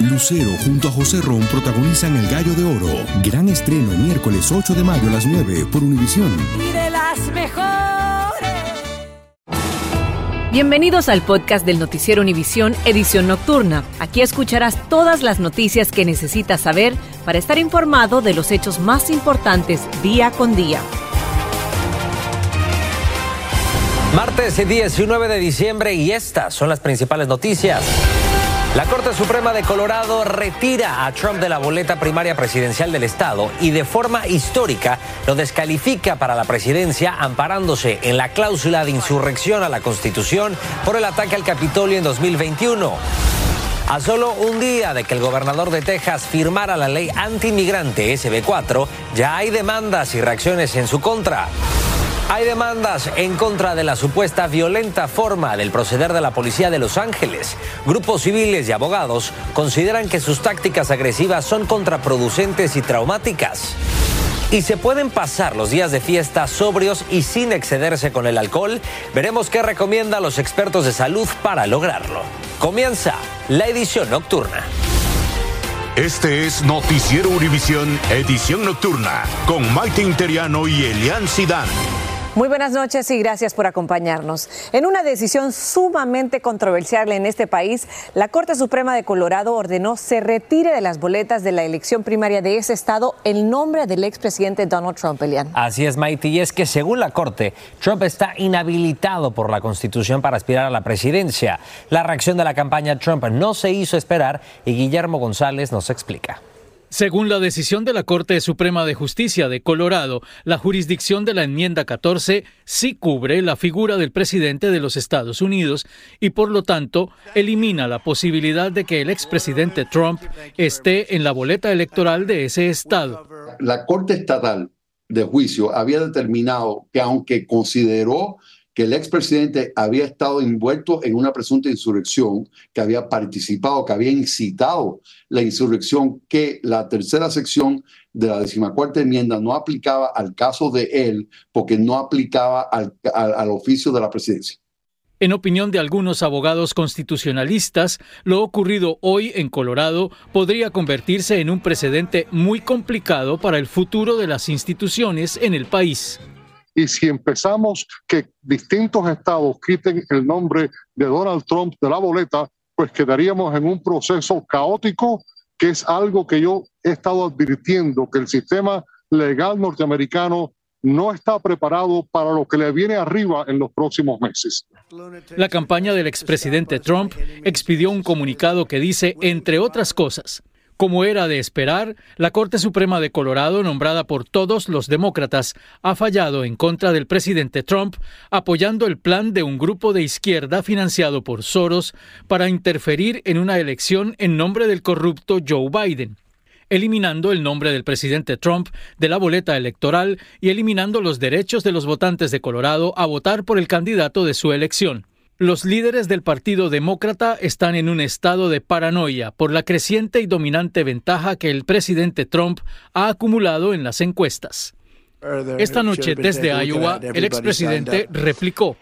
Lucero junto a José Ron protagonizan El Gallo de Oro. Gran estreno miércoles 8 de mayo a las 9 por Univisión. Y de las mejores. Bienvenidos al podcast del Noticiero Univisión Edición Nocturna. Aquí escucharás todas las noticias que necesitas saber para estar informado de los hechos más importantes día con día. Martes 19 de diciembre y estas son las principales noticias. La Corte Suprema de Colorado retira a Trump de la boleta primaria presidencial del Estado y de forma histórica lo descalifica para la presidencia amparándose en la cláusula de insurrección a la Constitución por el ataque al Capitolio en 2021. A solo un día de que el gobernador de Texas firmara la ley antimigrante SB4, ya hay demandas y reacciones en su contra. Hay demandas en contra de la supuesta violenta forma del proceder de la policía de Los Ángeles. Grupos civiles y abogados consideran que sus tácticas agresivas son contraproducentes y traumáticas. ¿Y se pueden pasar los días de fiesta sobrios y sin excederse con el alcohol? Veremos qué recomiendan los expertos de salud para lograrlo. Comienza la edición nocturna. Este es Noticiero Univisión, edición nocturna, con Maite Interiano y Elian Sidán. Muy buenas noches y gracias por acompañarnos. En una decisión sumamente controversial en este país, la Corte Suprema de Colorado ordenó se retire de las boletas de la elección primaria de ese estado el nombre del expresidente Donald Trump, Elian. Así es, Maite, y es que según la Corte, Trump está inhabilitado por la Constitución para aspirar a la presidencia. La reacción de la campaña Trump no se hizo esperar y Guillermo González nos explica. Según la decisión de la Corte Suprema de Justicia de Colorado, la jurisdicción de la enmienda 14 sí cubre la figura del presidente de los Estados Unidos y por lo tanto elimina la posibilidad de que el expresidente Trump esté en la boleta electoral de ese estado. La Corte Estatal de Juicio había determinado que aunque consideró que el expresidente había estado envuelto en una presunta insurrección, que había participado, que había incitado la insurrección, que la tercera sección de la decimacuarta enmienda no aplicaba al caso de él porque no aplicaba al, al oficio de la presidencia. En opinión de algunos abogados constitucionalistas, lo ocurrido hoy en Colorado podría convertirse en un precedente muy complicado para el futuro de las instituciones en el país. Y si empezamos que distintos estados quiten el nombre de Donald Trump de la boleta, pues quedaríamos en un proceso caótico, que es algo que yo he estado advirtiendo, que el sistema legal norteamericano no está preparado para lo que le viene arriba en los próximos meses. La campaña del expresidente Trump expidió un comunicado que dice, entre otras cosas, como era de esperar, la Corte Suprema de Colorado, nombrada por todos los demócratas, ha fallado en contra del presidente Trump, apoyando el plan de un grupo de izquierda financiado por Soros para interferir en una elección en nombre del corrupto Joe Biden eliminando el nombre del presidente Trump de la boleta electoral y eliminando los derechos de los votantes de Colorado a votar por el candidato de su elección. Los líderes del Partido Demócrata están en un estado de paranoia por la creciente y dominante ventaja que el presidente Trump ha acumulado en las encuestas. Esta noche desde Iowa, el expresidente replicó,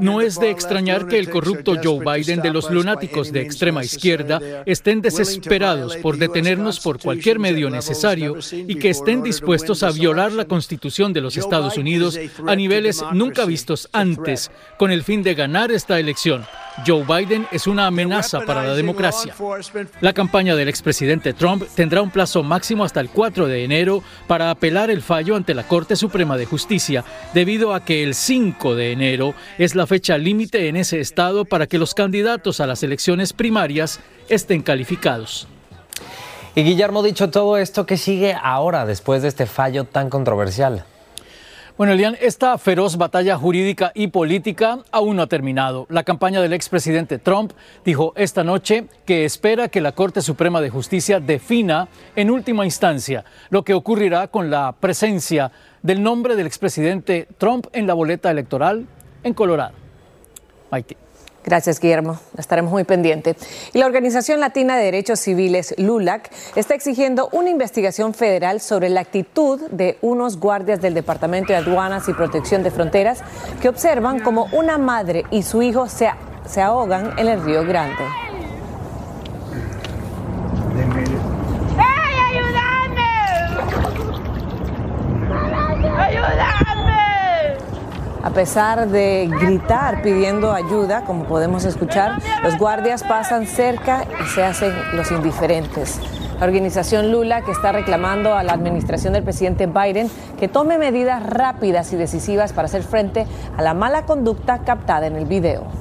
no es de extrañar que el corrupto Joe Biden de los lunáticos de extrema izquierda estén desesperados por detenernos por cualquier medio necesario y que estén dispuestos a violar la Constitución de los Estados Unidos a niveles nunca vistos antes con el fin de ganar esta elección. Joe Biden es una amenaza para la democracia. La campaña del expresidente Trump tendrá un plazo máximo hasta el 4 de enero para apelar el fallo ante la Corte Suprema de Justicia, debido a que el 5 de enero es la fecha límite en ese estado para que los candidatos a las elecciones primarias estén calificados. Y Guillermo, dicho todo esto, ¿qué sigue ahora después de este fallo tan controversial? Bueno, Elian, esta feroz batalla jurídica y política aún no ha terminado. La campaña del expresidente Trump dijo esta noche que espera que la Corte Suprema de Justicia defina en última instancia lo que ocurrirá con la presencia del nombre del expresidente Trump en la boleta electoral en Colorado. Maite. Gracias, Guillermo. Estaremos muy pendientes. Y la Organización Latina de Derechos Civiles, LULAC, está exigiendo una investigación federal sobre la actitud de unos guardias del Departamento de Aduanas y Protección de Fronteras que observan como una madre y su hijo se, se ahogan en el Río Grande. Pesar de gritar pidiendo ayuda, como podemos escuchar, los guardias pasan cerca y se hacen los indiferentes. La organización Lula, que está reclamando a la administración del presidente Biden que tome medidas rápidas y decisivas para hacer frente a la mala conducta captada en el video.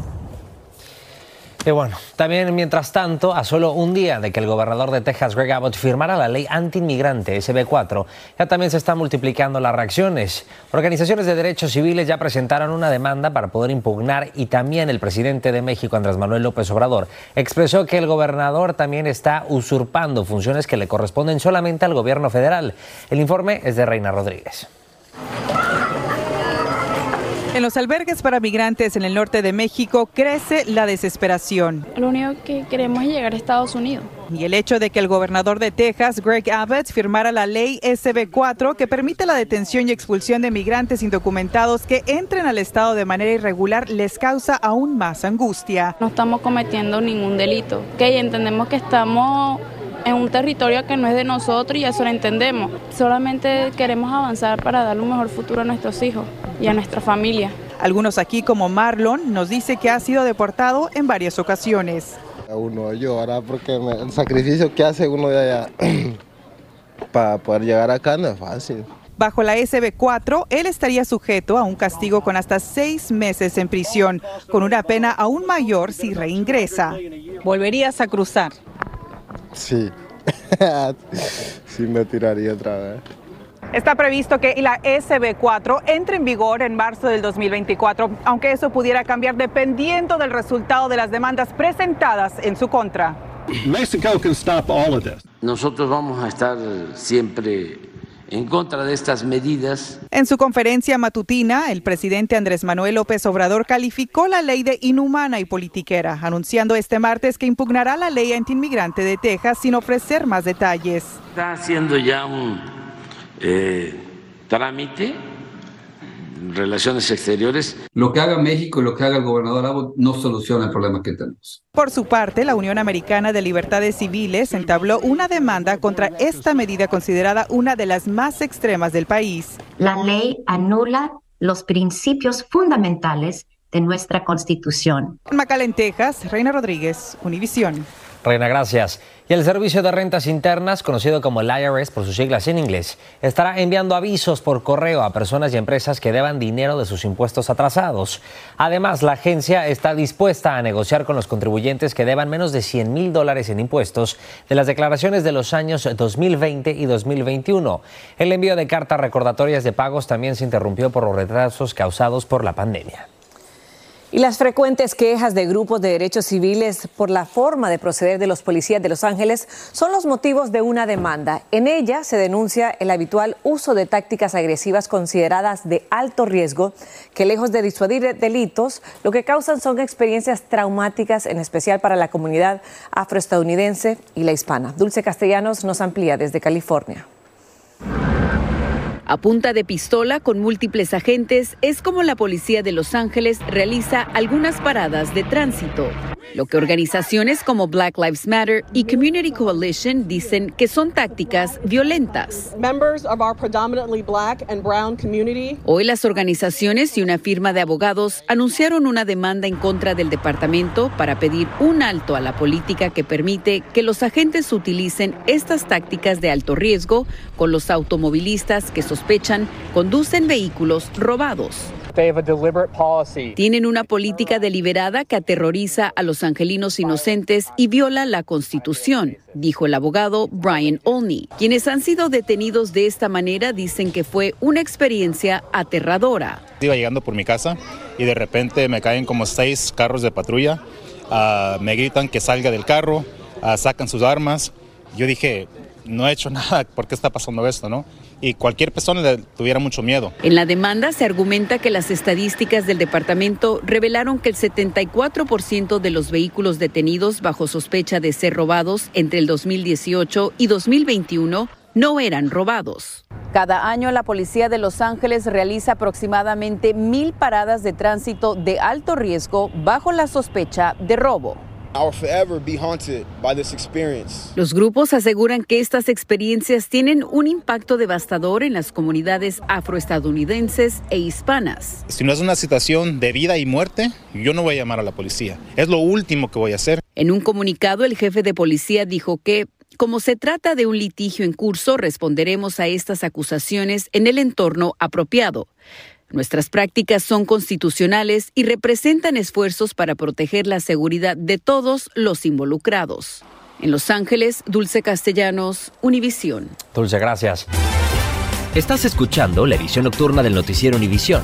Y bueno, también mientras tanto, a solo un día de que el gobernador de Texas, Greg Abbott, firmara la ley anti-inmigrante SB4, ya también se están multiplicando las reacciones. Organizaciones de derechos civiles ya presentaron una demanda para poder impugnar y también el presidente de México, Andrés Manuel López Obrador, expresó que el gobernador también está usurpando funciones que le corresponden solamente al gobierno federal. El informe es de Reina Rodríguez. En los albergues para migrantes en el norte de México crece la desesperación. Lo único que queremos es llegar a Estados Unidos. Y el hecho de que el gobernador de Texas, Greg Abbott, firmara la ley SB4 que permite la detención y expulsión de migrantes indocumentados que entren al estado de manera irregular les causa aún más angustia. No estamos cometiendo ningún delito. Que entendemos que estamos en un territorio que no es de nosotros y eso lo entendemos. Solamente queremos avanzar para darle un mejor futuro a nuestros hijos y a nuestra familia. Algunos aquí, como Marlon, nos dice que ha sido deportado en varias ocasiones. Uno llora porque el sacrificio que hace uno de allá para poder llegar acá no es fácil. Bajo la SB4, él estaría sujeto a un castigo con hasta seis meses en prisión, con una pena aún mayor si reingresa. ¿Volverías a cruzar? Sí, sí me tiraría otra vez. Está previsto que la SB4 entre en vigor en marzo del 2024, aunque eso pudiera cambiar dependiendo del resultado de las demandas presentadas en su contra. Nosotros vamos a estar siempre en contra de estas medidas. En su conferencia matutina, el presidente Andrés Manuel López Obrador calificó la ley de inhumana y politiquera, anunciando este martes que impugnará la ley antiinmigrante de Texas sin ofrecer más detalles. Está haciendo ya un eh, trámite relaciones exteriores. Lo que haga México y lo que haga el gobernador Abbott no soluciona el problema que tenemos. Por su parte, la Unión Americana de Libertades Civiles entabló una demanda contra esta medida considerada una de las más extremas del país. La ley anula los principios fundamentales de nuestra Constitución. En McAllen, Texas, Reina Rodríguez, Univisión. Reina, gracias. Y el Servicio de Rentas Internas, conocido como el IRS por sus siglas en inglés, estará enviando avisos por correo a personas y empresas que deban dinero de sus impuestos atrasados. Además, la agencia está dispuesta a negociar con los contribuyentes que deban menos de 100 mil dólares en impuestos de las declaraciones de los años 2020 y 2021. El envío de cartas recordatorias de pagos también se interrumpió por los retrasos causados por la pandemia. Y las frecuentes quejas de grupos de derechos civiles por la forma de proceder de los policías de Los Ángeles son los motivos de una demanda. En ella se denuncia el habitual uso de tácticas agresivas consideradas de alto riesgo, que lejos de disuadir delitos, lo que causan son experiencias traumáticas, en especial para la comunidad afroestadounidense y la hispana. Dulce Castellanos nos amplía desde California. A punta de pistola con múltiples agentes es como la policía de Los Ángeles realiza algunas paradas de tránsito, lo que organizaciones como Black Lives Matter y Community Coalition dicen que son tácticas violentas. Hoy las organizaciones y una firma de abogados anunciaron una demanda en contra del departamento para pedir un alto a la política que permite que los agentes utilicen estas tácticas de alto riesgo con los automovilistas que sospechan conducen vehículos robados. Tienen una política deliberada que aterroriza a los angelinos inocentes y viola la Constitución, dijo el abogado Brian Olney. Quienes han sido detenidos de esta manera dicen que fue una experiencia aterradora. Iba llegando por mi casa y de repente me caen como seis carros de patrulla, uh, me gritan que salga del carro, uh, sacan sus armas. Yo dije, no he hecho nada, ¿por qué está pasando esto, no? Y cualquier persona le tuviera mucho miedo. En la demanda se argumenta que las estadísticas del departamento revelaron que el 74% de los vehículos detenidos bajo sospecha de ser robados entre el 2018 y 2021 no eran robados. Cada año la policía de Los Ángeles realiza aproximadamente mil paradas de tránsito de alto riesgo bajo la sospecha de robo. Los grupos aseguran que estas experiencias tienen un impacto devastador en las comunidades afroestadounidenses e hispanas. Si no es una situación de vida y muerte, yo no voy a llamar a la policía. Es lo último que voy a hacer. En un comunicado, el jefe de policía dijo que como se trata de un litigio en curso, responderemos a estas acusaciones en el entorno apropiado. Nuestras prácticas son constitucionales y representan esfuerzos para proteger la seguridad de todos los involucrados. En Los Ángeles, Dulce Castellanos, Univisión. Dulce, gracias. Estás escuchando la edición nocturna del noticiero Univisión.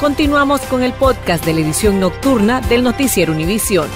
Continuamos con el podcast de la edición nocturna del noticiero Univisión.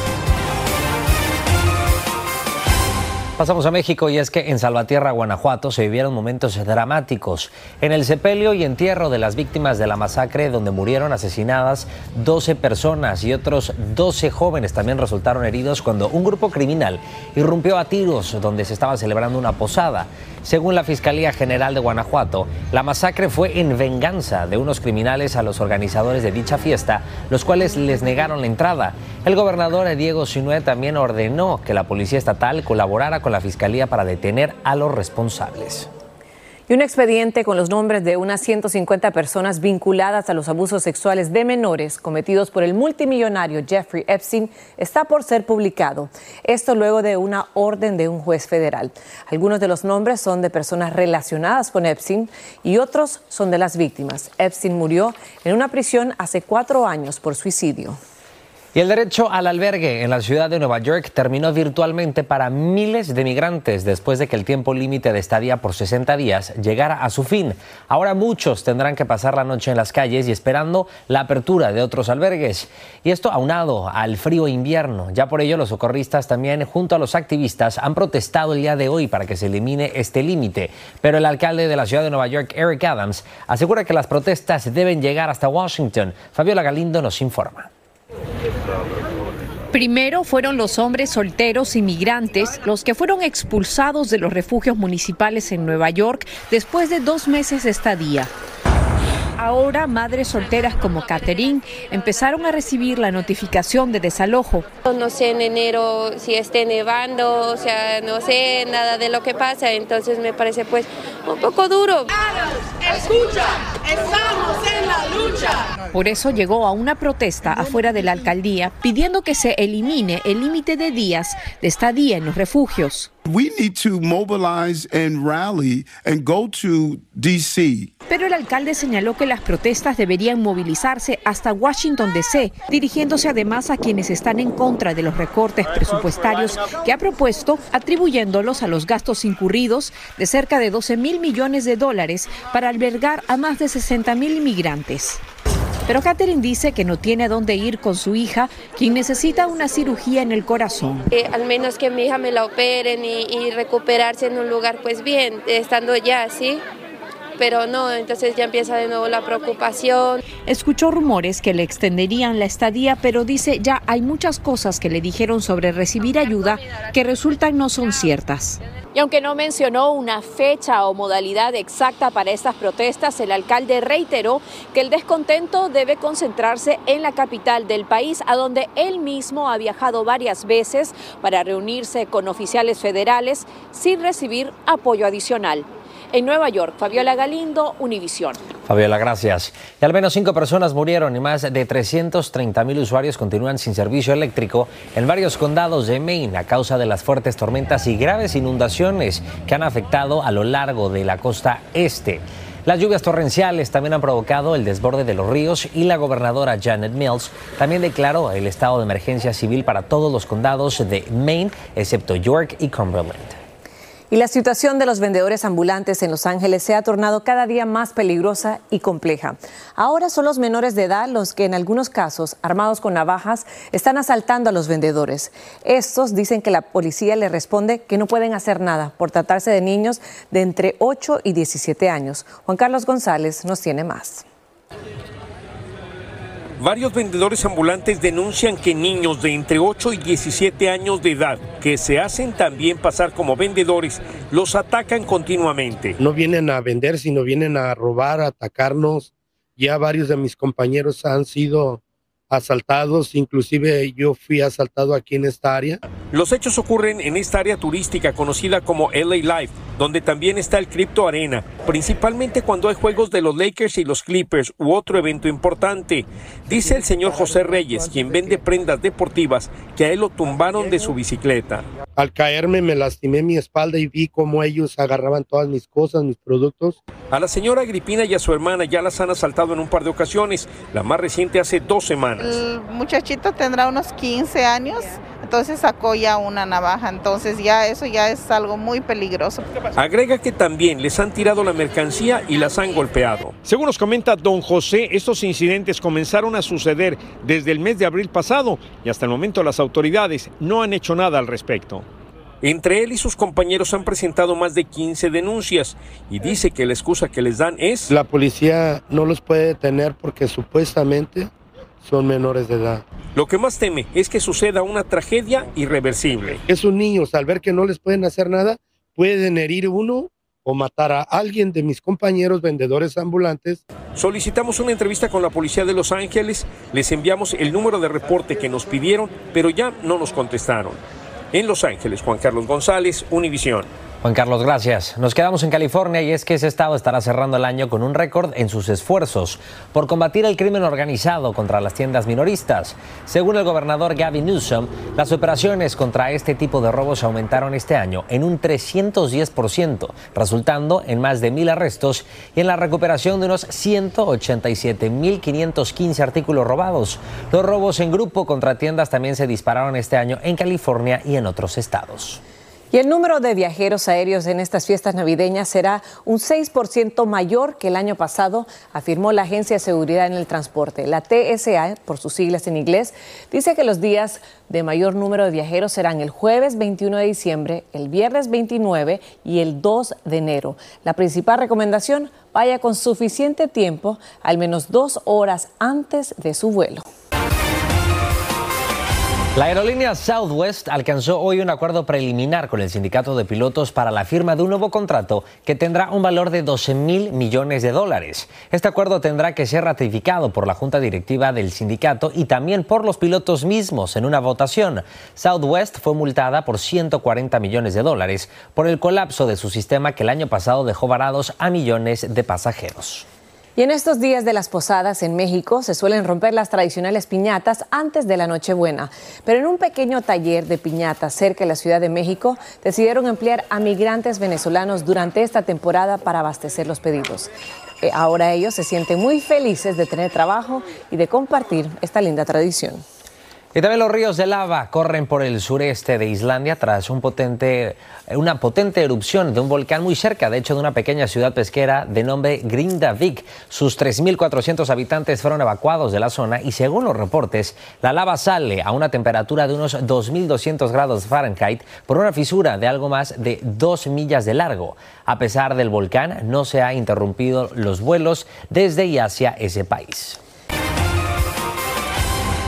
Pasamos a México y es que en Salvatierra, Guanajuato, se vivieron momentos dramáticos en el sepelio y entierro de las víctimas de la masacre donde murieron asesinadas 12 personas y otros 12 jóvenes también resultaron heridos cuando un grupo criminal irrumpió a tiros donde se estaba celebrando una posada. Según la Fiscalía General de Guanajuato, la masacre fue en venganza de unos criminales a los organizadores de dicha fiesta, los cuales les negaron la entrada. El gobernador Diego Sinue también ordenó que la Policía Estatal colaborara la Fiscalía para detener a los responsables y un expediente con los nombres de unas 150 personas vinculadas a los abusos sexuales de menores cometidos por el multimillonario Jeffrey Epstein está por ser publicado. Esto luego de una orden de un juez federal. Algunos de los nombres son de personas relacionadas con Epstein y otros son de las víctimas. Epstein murió en una prisión hace cuatro años por suicidio. Y el derecho al albergue en la ciudad de Nueva York terminó virtualmente para miles de migrantes después de que el tiempo límite de estadía por 60 días llegara a su fin. Ahora muchos tendrán que pasar la noche en las calles y esperando la apertura de otros albergues. Y esto aunado al frío invierno. Ya por ello los socorristas también junto a los activistas han protestado el día de hoy para que se elimine este límite. Pero el alcalde de la ciudad de Nueva York, Eric Adams, asegura que las protestas deben llegar hasta Washington. Fabiola Galindo nos informa. Primero fueron los hombres solteros inmigrantes los que fueron expulsados de los refugios municipales en Nueva York después de dos meses de estadía. Ahora, madres solteras como Catherine empezaron a recibir la notificación de desalojo. No sé en enero si esté nevando, o sea, no sé nada de lo que pasa, entonces me parece pues un poco duro. Escucha, estamos en la lucha. Por eso llegó a una protesta afuera de la alcaldía pidiendo que se elimine el límite de días de estadía en los refugios. We need to mobilize and rally and go to DC. Pero el alcalde señaló que las protestas deberían movilizarse hasta Washington DC, dirigiéndose además a quienes están en contra de los recortes presupuestarios que ha propuesto, atribuyéndolos a los gastos incurridos de cerca de 12 mil millones de dólares para albergar a más de 60 mil inmigrantes. Pero Catherine dice que no tiene dónde ir con su hija, quien necesita una cirugía en el corazón. Eh, al menos que mi hija me la operen y, recuperarse en un lugar pues bien, estando ya, ¿sí? Pero no, entonces ya empieza de nuevo la preocupación. Escuchó rumores que le extenderían la estadía, pero dice ya hay muchas cosas que le dijeron sobre recibir ayuda que resultan no son ciertas. Y aunque no mencionó una fecha o modalidad exacta para estas protestas, el alcalde reiteró que el descontento debe concentrarse en la capital del país, a donde él mismo ha viajado varias veces para reunirse con oficiales federales sin recibir apoyo adicional. En Nueva York, Fabiola Galindo, Univisión. Fabiola, gracias. Y al menos cinco personas murieron y más de 330 mil usuarios continúan sin servicio eléctrico en varios condados de Maine a causa de las fuertes tormentas y graves inundaciones que han afectado a lo largo de la costa este. Las lluvias torrenciales también han provocado el desborde de los ríos y la gobernadora Janet Mills también declaró el estado de emergencia civil para todos los condados de Maine, excepto York y Cumberland. Y la situación de los vendedores ambulantes en Los Ángeles se ha tornado cada día más peligrosa y compleja. Ahora son los menores de edad los que en algunos casos, armados con navajas, están asaltando a los vendedores. Estos dicen que la policía les responde que no pueden hacer nada por tratarse de niños de entre 8 y 17 años. Juan Carlos González nos tiene más. Varios vendedores ambulantes denuncian que niños de entre 8 y 17 años de edad que se hacen también pasar como vendedores los atacan continuamente. No vienen a vender, sino vienen a robar, a atacarnos. Ya varios de mis compañeros han sido asaltados, inclusive yo fui asaltado aquí en esta área. Los hechos ocurren en esta área turística conocida como LA Life, donde también está el Crypto Arena, principalmente cuando hay juegos de los Lakers y los Clippers u otro evento importante. Dice el señor José Reyes, quien vende prendas deportivas, que a él lo tumbaron de su bicicleta. Al caerme me lastimé mi espalda y vi cómo ellos agarraban todas mis cosas, mis productos. A la señora Agripina y a su hermana ya las han asaltado en un par de ocasiones, la más reciente hace dos semanas. El muchachito tendrá unos 15 años, entonces sacó ya una navaja, entonces ya eso ya es algo muy peligroso. Agrega que también les han tirado la mercancía y las han golpeado. Según nos comenta don José, estos incidentes comenzaron a suceder desde el mes de abril pasado y hasta el momento las autoridades no han hecho nada al respecto. Entre él y sus compañeros han presentado más de 15 denuncias y dice que la excusa que les dan es... La policía no los puede detener porque supuestamente son menores de edad. Lo que más teme es que suceda una tragedia irreversible. Esos niños, al ver que no les pueden hacer nada, pueden herir uno o matar a alguien de mis compañeros vendedores ambulantes. Solicitamos una entrevista con la policía de Los Ángeles, les enviamos el número de reporte que nos pidieron, pero ya no nos contestaron. En Los Ángeles, Juan Carlos González, Univisión. Juan Carlos, gracias. Nos quedamos en California y es que ese estado estará cerrando el año con un récord en sus esfuerzos por combatir el crimen organizado contra las tiendas minoristas. Según el gobernador Gavin Newsom, las operaciones contra este tipo de robos aumentaron este año en un 310%, resultando en más de mil arrestos y en la recuperación de unos 187.515 artículos robados. Los robos en grupo contra tiendas también se dispararon este año en California y en otros estados. Y el número de viajeros aéreos en estas fiestas navideñas será un 6% mayor que el año pasado, afirmó la Agencia de Seguridad en el Transporte. La TSA, por sus siglas en inglés, dice que los días de mayor número de viajeros serán el jueves 21 de diciembre, el viernes 29 y el 2 de enero. La principal recomendación, vaya con suficiente tiempo, al menos dos horas antes de su vuelo. La aerolínea Southwest alcanzó hoy un acuerdo preliminar con el sindicato de pilotos para la firma de un nuevo contrato que tendrá un valor de 12 mil millones de dólares. Este acuerdo tendrá que ser ratificado por la junta directiva del sindicato y también por los pilotos mismos en una votación. Southwest fue multada por 140 millones de dólares por el colapso de su sistema que el año pasado dejó varados a millones de pasajeros. Y en estos días de las posadas en México se suelen romper las tradicionales piñatas antes de la Nochebuena. Pero en un pequeño taller de piñatas cerca de la Ciudad de México decidieron emplear a migrantes venezolanos durante esta temporada para abastecer los pedidos. Eh, Ahora ellos se sienten muy felices de tener trabajo y de compartir esta linda tradición. Y también los ríos de lava corren por el sureste de Islandia tras un potente, una potente erupción de un volcán muy cerca, de hecho, de una pequeña ciudad pesquera de nombre Grindavik. Sus 3.400 habitantes fueron evacuados de la zona y según los reportes, la lava sale a una temperatura de unos 2.200 grados Fahrenheit por una fisura de algo más de dos millas de largo. A pesar del volcán, no se han interrumpido los vuelos desde y hacia ese país.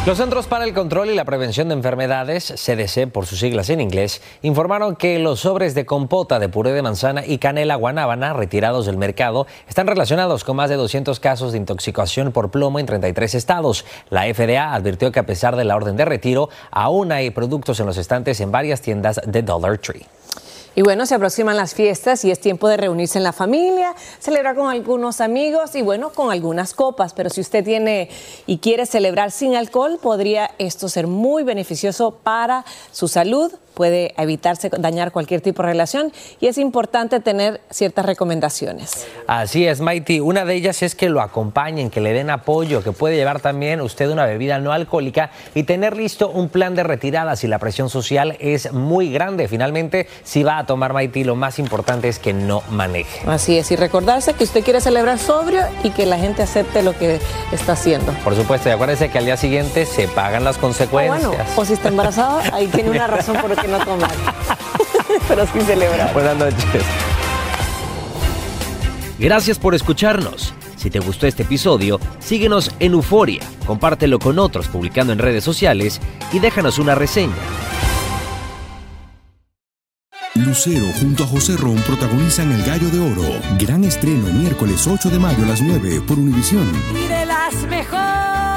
Los Centros para el Control y la Prevención de Enfermedades, CDC por sus siglas en inglés, informaron que los sobres de compota de puré de manzana y canela guanábana retirados del mercado están relacionados con más de 200 casos de intoxicación por plomo en 33 estados. La FDA advirtió que a pesar de la orden de retiro, aún hay productos en los estantes en varias tiendas de Dollar Tree. Y bueno, se aproximan las fiestas y es tiempo de reunirse en la familia, celebrar con algunos amigos y bueno, con algunas copas. Pero si usted tiene y quiere celebrar sin alcohol, podría esto ser muy beneficioso para su salud puede evitarse dañar cualquier tipo de relación y es importante tener ciertas recomendaciones. Así es, Maiti. Una de ellas es que lo acompañen, que le den apoyo, que puede llevar también usted una bebida no alcohólica y tener listo un plan de retirada si la presión social es muy grande. Finalmente, si va a tomar Maiti, lo más importante es que no maneje. Así es, y recordarse que usted quiere celebrar sobrio y que la gente acepte lo que está haciendo. Por supuesto, y acuérdese que al día siguiente se pagan las consecuencias. O, bueno, o si está embarazada, ahí tiene una razón por que no tomar. Pero sí celebrar. Buenas noches. Gracias por escucharnos. Si te gustó este episodio, síguenos en Euforia, compártelo con otros publicando en redes sociales y déjanos una reseña. Lucero junto a José Ron protagonizan El Gallo de Oro. Gran estreno miércoles 8 de mayo a las 9 por Univisión. Y de las mejores.